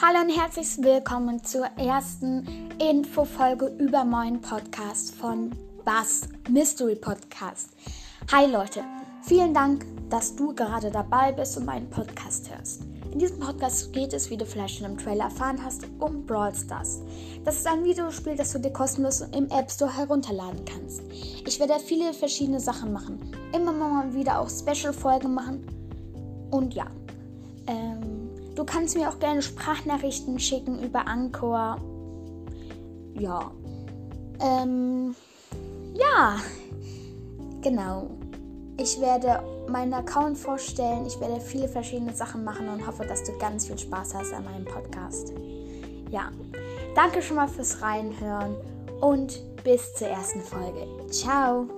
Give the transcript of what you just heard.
Hallo und herzlich willkommen zur ersten Infofolge über meinen Podcast von Bass Mystery Podcast. Hi Leute, vielen Dank, dass du gerade dabei bist und meinen Podcast hörst. In diesem Podcast geht es, wie du vielleicht schon im Trailer erfahren hast, um Brawl Stars. Das ist ein Videospiel, das du dir kostenlos im App Store herunterladen kannst. Ich werde viele verschiedene Sachen machen. Immer mal wieder auch Special-Folgen machen. Und ja, ähm, du kannst mir auch gerne Sprachnachrichten schicken über Anchor. Ja. Ähm, ja. Genau. Ich werde meinen Account vorstellen. Ich werde viele verschiedene Sachen machen und hoffe, dass du ganz viel Spaß hast an meinem Podcast. Ja, danke schon mal fürs Reinhören und bis zur ersten Folge. Ciao!